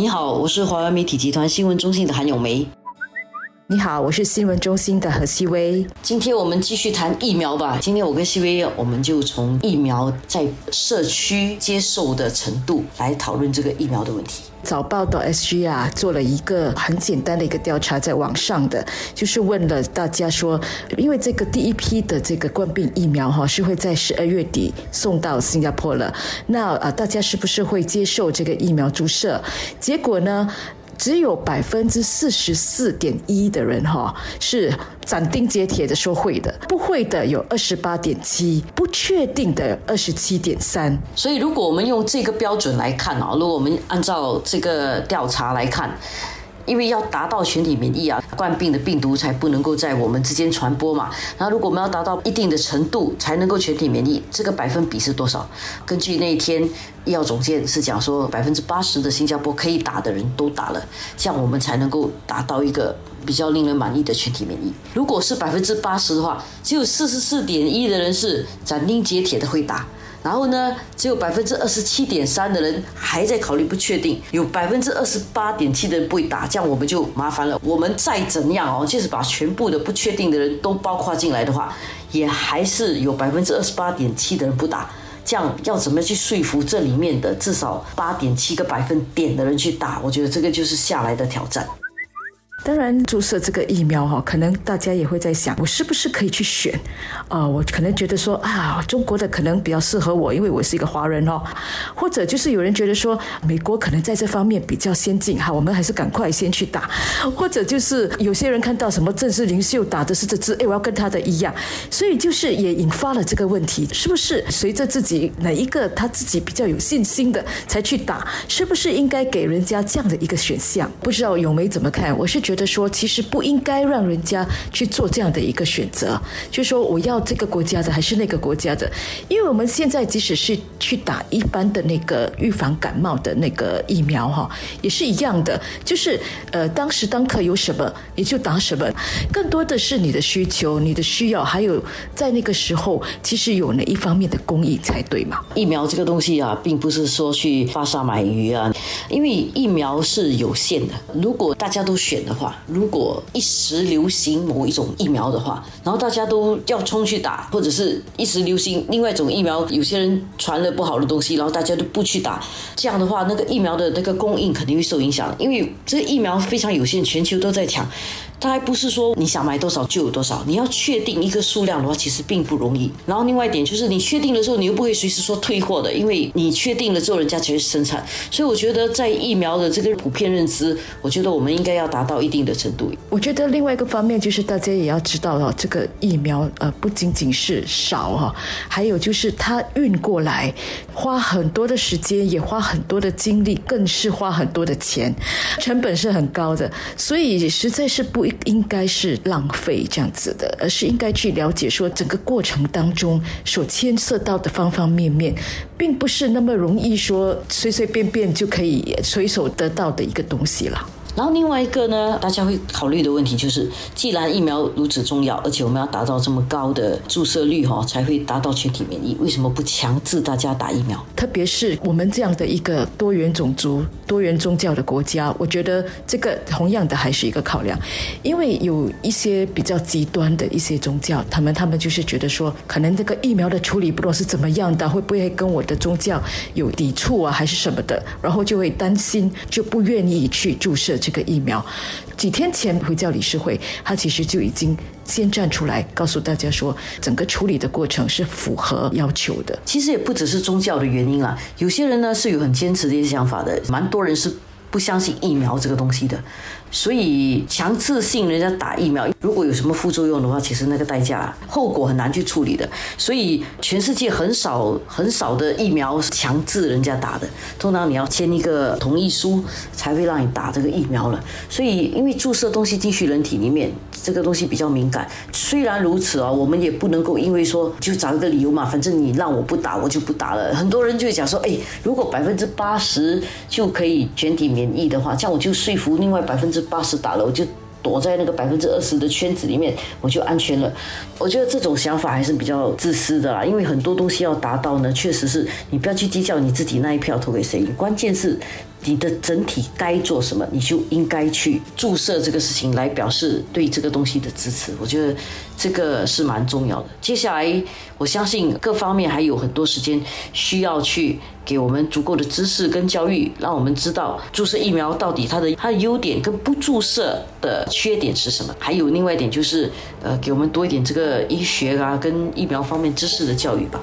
你好，我是华为媒体集团新闻中心的韩咏梅。你好，我是新闻中心的何希薇。今天我们继续谈疫苗吧。今天我跟希薇，我们就从疫苗在社区接受的程度来讨论这个疫苗的问题。早报的 SG 啊，做了一个很简单的一个调查，在网上的，就是问了大家说，因为这个第一批的这个冠病疫苗哈，是会在十二月底送到新加坡了。那啊，大家是不是会接受这个疫苗注射？结果呢？只有百分之四十四点一的人哈是斩钉截铁的说会的，不会的有二十八点七，不确定的二十七点三。所以，如果我们用这个标准来看啊，如果我们按照这个调查来看。因为要达到全体免疫啊，冠病的病毒才不能够在我们之间传播嘛。那如果我们要达到一定的程度才能够全体免疫，这个百分比是多少？根据那一天医药总监是讲说，百分之八十的新加坡可以打的人都打了，这样我们才能够达到一个比较令人满意的全体免疫。如果是百分之八十的话，只有四十四点一的人是斩钉截铁的会打。然后呢，只有百分之二十七点三的人还在考虑不确定，有百分之二十八点七的人不会打，这样我们就麻烦了。我们再怎样哦，就是把全部的不确定的人都包括进来的话，也还是有百分之二十八点七的人不打，这样要怎么去说服这里面的至少八点七个百分点的人去打？我觉得这个就是下来的挑战。当然，注射这个疫苗哈，可能大家也会在想，我是不是可以去选？啊，我可能觉得说啊，中国的可能比较适合我，因为我是一个华人哦。或者就是有人觉得说，美国可能在这方面比较先进哈，我们还是赶快先去打。或者就是有些人看到什么政治领袖打的是这支，哎，我要跟他的一样。所以就是也引发了这个问题，是不是随着自己哪一个他自己比较有信心的才去打？是不是应该给人家这样的一个选项？不知道永梅怎么看？我是觉觉得说，其实不应该让人家去做这样的一个选择，就说我要这个国家的还是那个国家的，因为我们现在即使是去打一般的那个预防感冒的那个疫苗哈，也是一样的，就是呃当时当刻有什么你就打什么，更多的是你的需求、你的需要，还有在那个时候其实有哪一方面的供应才对嘛？疫苗这个东西啊，并不是说去发沙买鱼啊，因为疫苗是有限的，如果大家都选的。如果一时流行某一种疫苗的话，然后大家都要冲去打，或者是一时流行另外一种疫苗，有些人传了不好的东西，然后大家都不去打，这样的话，那个疫苗的那个供应肯定会受影响，因为这个疫苗非常有限，全球都在抢。它还不是说你想买多少就有多少，你要确定一个数量的话，其实并不容易。然后另外一点就是，你确定了之后，你又不会随时说退货的，因为你确定了之后，人家才会生产。所以我觉得在疫苗的这个普遍认知，我觉得我们应该要达到一定的程度。我觉得另外一个方面就是大家也要知道哦，这个疫苗呃不仅仅是少哈，还有就是它运过来花很多的时间，也花很多的精力，更是花很多的钱，成本是很高的，所以实在是不。应该是浪费这样子的，而是应该去了解说整个过程当中所牵涉到的方方面面，并不是那么容易说随随便便就可以随手得到的一个东西了。然后另外一个呢，大家会考虑的问题就是，既然疫苗如此重要，而且我们要达到这么高的注射率哈，才会达到全体免疫，为什么不强制大家打疫苗？特别是我们这样的一个多元种族、多元宗教的国家，我觉得这个同样的还是一个考量，因为有一些比较极端的一些宗教，他们他们就是觉得说，可能这个疫苗的处理不知道是怎么样的，会不会跟我的宗教有抵触啊，还是什么的，然后就会担心，就不愿意去注射。这个疫苗，几天前回教理事会，他其实就已经先站出来告诉大家说，整个处理的过程是符合要求的。其实也不只是宗教的原因啊，有些人呢是有很坚持的一些想法的，蛮多人是不相信疫苗这个东西的。所以强制性人家打疫苗，如果有什么副作用的话，其实那个代价后果很难去处理的。所以全世界很少很少的疫苗是强制人家打的，通常你要签一个同意书才会让你打这个疫苗了。所以因为注射东西进去人体里面，这个东西比较敏感。虽然如此啊，我们也不能够因为说就找一个理由嘛，反正你让我不打，我就不打了。很多人就会讲说，哎，如果百分之八十就可以全体免疫的话，这样我就说服另外百分之。八十打了，我就躲在那个百分之二十的圈子里面，我就安全了。我觉得这种想法还是比较自私的啦，因为很多东西要达到呢，确实是你不要去计较你自己那一票投给谁，关键是你的整体该做什么，你就应该去注射这个事情来表示对这个东西的支持。我觉得这个是蛮重要的。接下来，我相信各方面还有很多时间需要去给我们足够的知识跟教育，让我们知道注射疫苗到底它的它的优点跟不注射的缺点是什么。还有另外一点就是，呃，给我们多一点这个医学啊跟疫苗方面知识的教育吧。